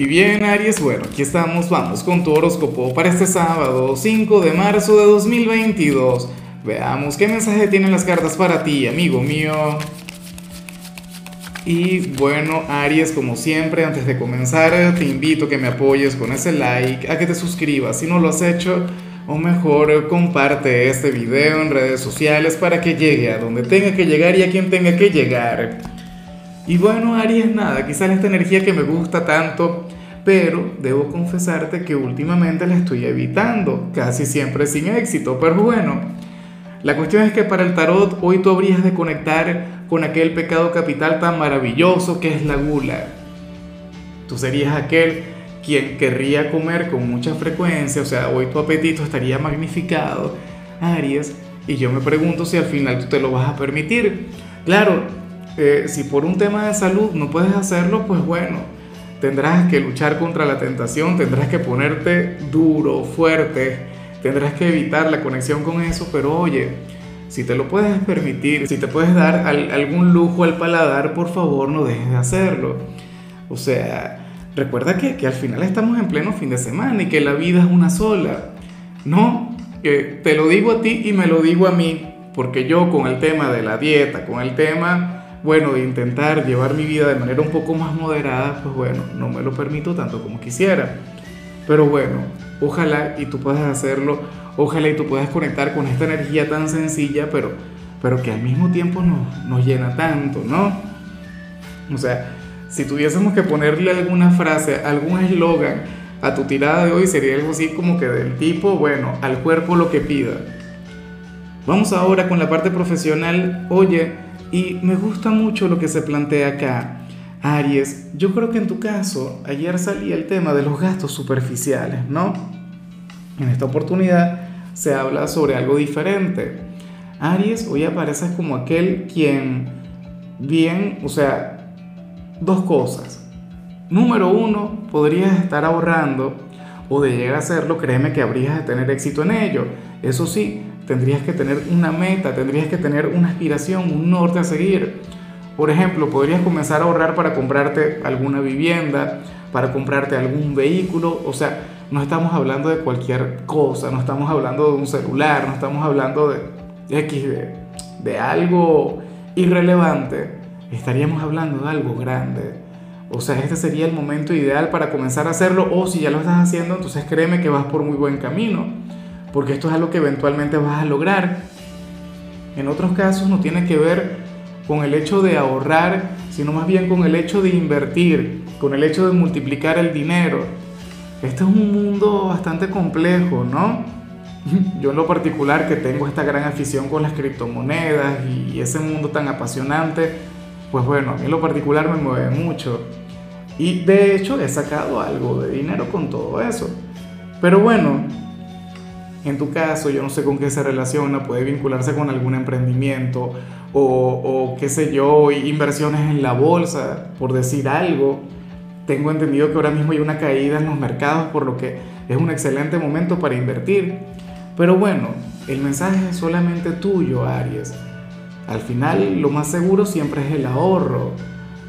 Y bien, Aries, bueno, aquí estamos, vamos con tu horóscopo para este sábado, 5 de marzo de 2022. Veamos qué mensaje tienen las cartas para ti, amigo mío. Y bueno, Aries, como siempre, antes de comenzar, te invito a que me apoyes con ese like, a que te suscribas si no lo has hecho, o mejor, comparte este video en redes sociales para que llegue a donde tenga que llegar y a quien tenga que llegar. Y bueno, Aries, nada, quizás esta energía que me gusta tanto, pero debo confesarte que últimamente la estoy evitando, casi siempre sin éxito, pero bueno. La cuestión es que para el tarot hoy tú habrías de conectar con aquel pecado capital tan maravilloso que es la gula. Tú serías aquel quien querría comer con mucha frecuencia, o sea, hoy tu apetito estaría magnificado, Aries, y yo me pregunto si al final tú te lo vas a permitir. Claro, si por un tema de salud no puedes hacerlo, pues bueno, tendrás que luchar contra la tentación, tendrás que ponerte duro, fuerte, tendrás que evitar la conexión con eso, pero oye, si te lo puedes permitir, si te puedes dar algún lujo al paladar, por favor no dejes de hacerlo. O sea, recuerda que, al final estamos en pleno fin de semana y que la vida es una sola. No, te lo digo a ti y me lo digo a mí, porque yo con el tema de la dieta, con el tema bueno, de intentar llevar mi vida de manera un poco más moderada, pues bueno, no me lo permito tanto como quisiera. Pero bueno, ojalá y tú puedas hacerlo, ojalá y tú puedas conectar con esta energía tan sencilla, pero, pero que al mismo tiempo nos, nos llena tanto, ¿no? O sea, si tuviésemos que ponerle alguna frase, algún eslogan a tu tirada de hoy, sería algo así como que del tipo, bueno, al cuerpo lo que pida. Vamos ahora con la parte profesional. Oye, y me gusta mucho lo que se plantea acá. Aries, yo creo que en tu caso, ayer salía el tema de los gastos superficiales, ¿no? En esta oportunidad se habla sobre algo diferente. Aries, hoy apareces como aquel quien, bien, o sea, dos cosas. Número uno, podrías estar ahorrando o de llegar a hacerlo, créeme que habrías de tener éxito en ello. Eso sí, tendrías que tener una meta, tendrías que tener una aspiración, un norte a seguir. Por ejemplo, podrías comenzar a ahorrar para comprarte alguna vivienda, para comprarte algún vehículo, o sea, no estamos hablando de cualquier cosa, no estamos hablando de un celular, no estamos hablando de X, de, de algo irrelevante, estaríamos hablando de algo grande. O sea, este sería el momento ideal para comenzar a hacerlo o si ya lo estás haciendo, entonces créeme que vas por muy buen camino porque esto es algo que eventualmente vas a lograr. En otros casos no tiene que ver con el hecho de ahorrar, sino más bien con el hecho de invertir, con el hecho de multiplicar el dinero. Este es un mundo bastante complejo, ¿no? Yo en lo particular que tengo esta gran afición con las criptomonedas y ese mundo tan apasionante, pues bueno, a mí en lo particular me mueve mucho. Y de hecho he sacado algo de dinero con todo eso. Pero bueno, en tu caso, yo no sé con qué se relaciona, puede vincularse con algún emprendimiento o, o qué sé yo, inversiones en la bolsa, por decir algo. Tengo entendido que ahora mismo hay una caída en los mercados, por lo que es un excelente momento para invertir. Pero bueno, el mensaje es solamente tuyo, Aries. Al final, lo más seguro siempre es el ahorro,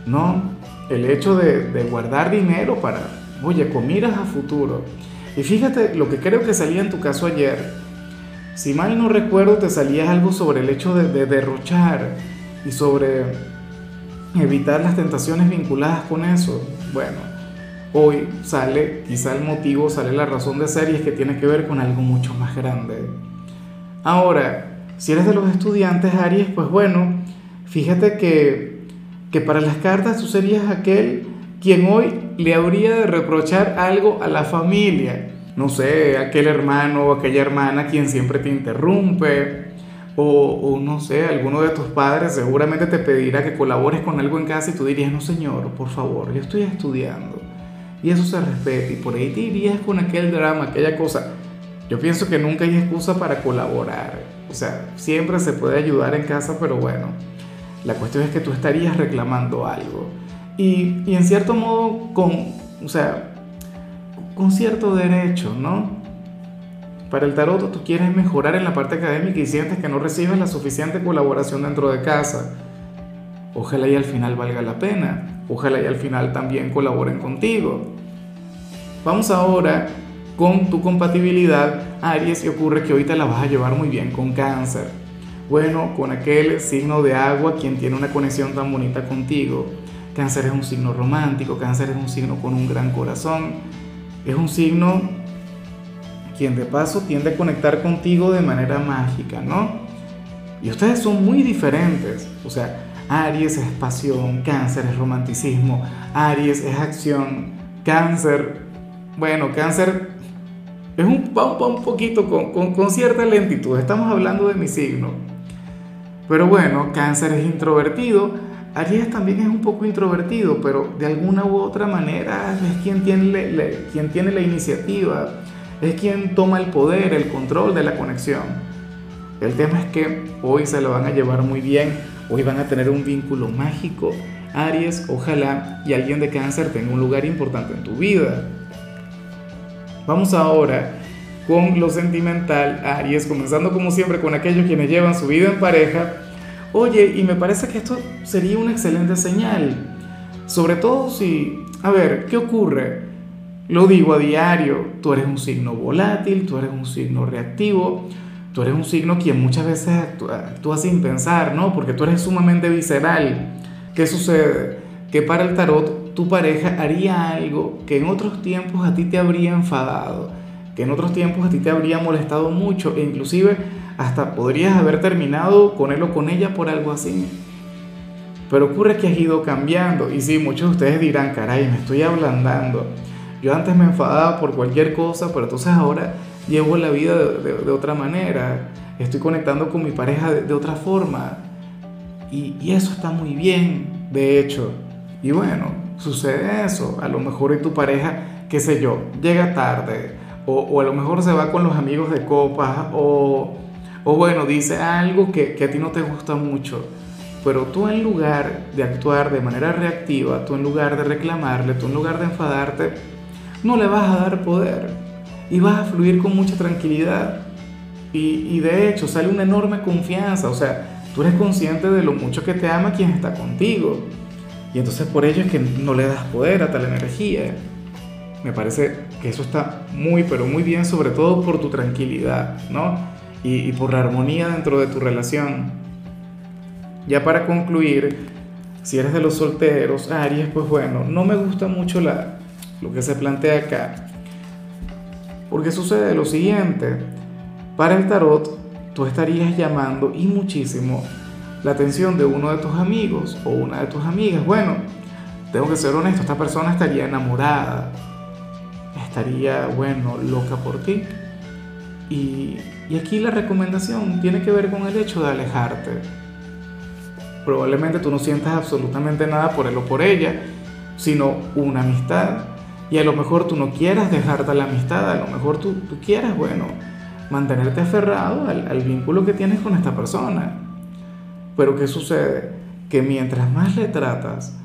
¿no? El hecho de, de guardar dinero para, oye, con miras a futuro. Y fíjate lo que creo que salía en tu caso ayer. Si mal no recuerdo, te salía algo sobre el hecho de, derrochar y sobre evitar las tentaciones vinculadas con eso. Bueno, hoy sale, quizá el motivo, sale la razón de ser y es que tiene que ver con algo mucho más grande. Ahora, si eres de los estudiantes Aries, pues bueno, fíjate que, que para las cartas tú serías aquel quien hoy le habría de reprochar algo a la familia. No sé, aquel hermano o aquella hermana quien siempre te interrumpe. O, no sé, alguno de tus padres seguramente te pedirá que colabores con algo en casa y tú dirías, no señor, por favor, yo estoy estudiando. Y eso se respeta y por ahí te irías con aquel drama, aquella cosa. Yo pienso que nunca hay excusa para colaborar. O sea, siempre se puede ayudar en casa, pero bueno, la cuestión es que tú estarías reclamando algo. Y, en cierto modo, con, o sea, con cierto derecho, ¿no? Para el tarot tú quieres mejorar en la parte académica y sientes que no recibes la suficiente colaboración dentro de casa. Ojalá y al final valga la pena. Ojalá y al final también colaboren contigo. Vamos ahora con tu compatibilidad, Aries, y ocurre que hoy te la vas a llevar muy bien con cáncer. Bueno, con aquel signo de agua, quien tiene una conexión tan bonita contigo. Cáncer es un signo romántico, cáncer es un signo con un gran corazón, es un signo quien de paso tiende a conectar contigo de manera mágica, ¿no? Y ustedes son muy diferentes, o sea, Aries es pasión, cáncer es romanticismo, Aries es acción, cáncer, bueno, cáncer es un, un poquito con, con, con cierta lentitud, estamos hablando de mi signo. Pero bueno, cáncer es introvertido, Aries también es un poco introvertido, pero de alguna u otra manera es quien tiene, quien tiene la iniciativa, es quien toma el poder, el control de la conexión. El tema es que hoy se lo van a llevar muy bien, hoy van a tener un vínculo mágico. Aries, ojalá y alguien de cáncer tenga un lugar importante en tu vida. Vamos ahora con lo sentimental, Aries, comenzando como siempre con aquellos quienes llevan su vida en pareja Oye, y me parece que esto sería una excelente señal. Sobre todo si, a ver, ¿qué ocurre? Lo digo a diario, tú eres un signo volátil, tú eres un signo reactivo, tú eres un signo quien muchas veces actúa, sin pensar, ¿no? Porque tú eres sumamente visceral. ¿Qué sucede? Que para el tarot tu pareja haría algo que en otros tiempos a ti te habría enfadado, que en otros tiempos a ti te habría molestado mucho e inclusive hasta podrías haber terminado con él o con ella por algo así. Pero ocurre que has ido cambiando. Y sí, muchos de ustedes dirán, caray, me estoy ablandando. Yo antes me enfadaba por cualquier cosa, pero entonces ahora llevo la vida de, otra manera. Estoy conectando con mi pareja de, otra forma. Y, y, eso está muy bien, de hecho. Y bueno, sucede eso. A lo mejor y tu pareja, qué sé yo, llega tarde. O, a lo mejor se va con los amigos de copas. O o bueno, dice algo que, a ti no te gusta mucho, pero tú en lugar de actuar de manera reactiva, tú en lugar de reclamarle, tú en lugar de enfadarte, no le vas a dar poder y vas a fluir con mucha tranquilidad. Y, de hecho sale una enorme confianza, o sea, tú eres consciente de lo mucho que te ama quien está contigo. Y entonces por ello es que no le das poder a tal energía. Me parece que eso está muy, pero muy bien, sobre todo por tu tranquilidad, ¿no? y, por la armonía dentro de tu relación. Ya para concluir, si eres de los solteros, Aries, pues bueno, no me gusta mucho la, lo que se plantea acá. Porque sucede lo siguiente, para el tarot tú estarías llamando y muchísimo la atención de uno de tus amigos o una de tus amigas. Bueno, tengo que ser honesto, esta persona estaría enamorada, estaría, bueno, loca por ti. Y, aquí la recomendación tiene que ver con el hecho de alejarte. Probablemente tú no sientas absolutamente nada por él o por ella, sino una amistad. Y a lo mejor tú no quieras dejarte la amistad, a lo mejor tú, tú quieras, bueno, mantenerte aferrado al, vínculo que tienes con esta persona. Pero ¿qué sucede? Que mientras más le tratas,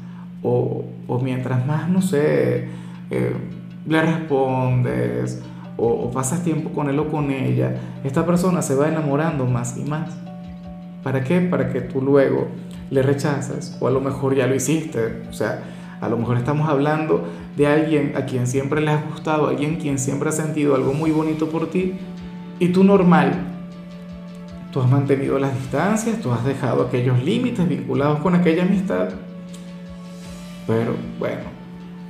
o, mientras más, no sé, eh, le respondes, o, pasas tiempo con él o con ella, esta persona se va enamorando más y más. ¿Para qué? Para que tú luego le rechazas o a lo mejor ya lo hiciste. O sea, a lo mejor estamos hablando de alguien a quien siempre le has gustado, alguien quien siempre ha sentido algo muy bonito por ti y tú normal. Tú has mantenido las distancias, tú has dejado aquellos límites vinculados con aquella amistad. Pero bueno,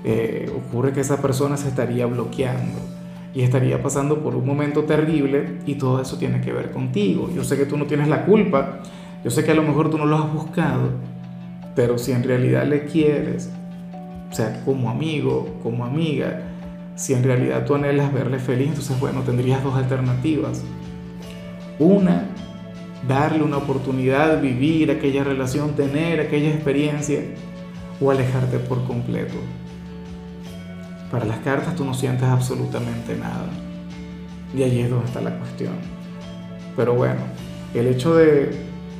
eh, ocurre que esa persona se estaría bloqueando y estaría pasando por un momento terrible y todo eso tiene que ver contigo. Yo sé que tú no tienes la culpa, yo sé que a lo mejor tú no lo has buscado, pero si en realidad le quieres, o sea, como amigo, como amiga, si en realidad tú anhelas verle feliz, entonces bueno, tendrías dos alternativas. Una, darle una oportunidad, vivir aquella relación, tener aquella experiencia, o alejarte por completo. Para las cartas tú no sientes absolutamente nada. Y allí es donde está la cuestión. Pero bueno, el hecho de,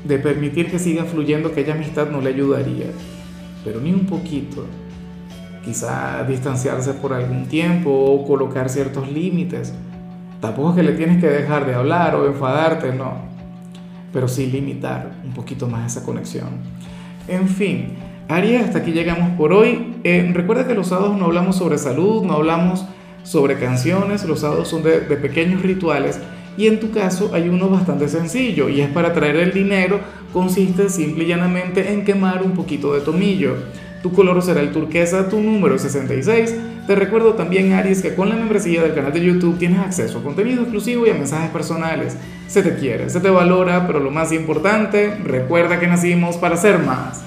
de permitir que siga fluyendo aquella amistad no le ayudaría. Pero ni un poquito. Quizá distanciarse por algún tiempo o colocar ciertos límites. Tampoco es que le tienes que dejar de hablar o enfadarte, no. Pero sí limitar un poquito más esa conexión. En fin, Aries, hasta aquí llegamos por hoy. Eh, recuerda que los sábados no hablamos sobre salud, no hablamos sobre canciones, los sábados son de, de pequeños rituales y en tu caso hay uno bastante sencillo y es para traer el dinero, consiste simple y llanamente en quemar un poquito de tomillo. Tu color será el turquesa, tu número 66. Te recuerdo también, Aries, que con la membresía del canal de YouTube tienes acceso a contenido exclusivo y a mensajes personales. Se te quiere, se te valora, pero lo más importante, recuerda que nacimos para ser más.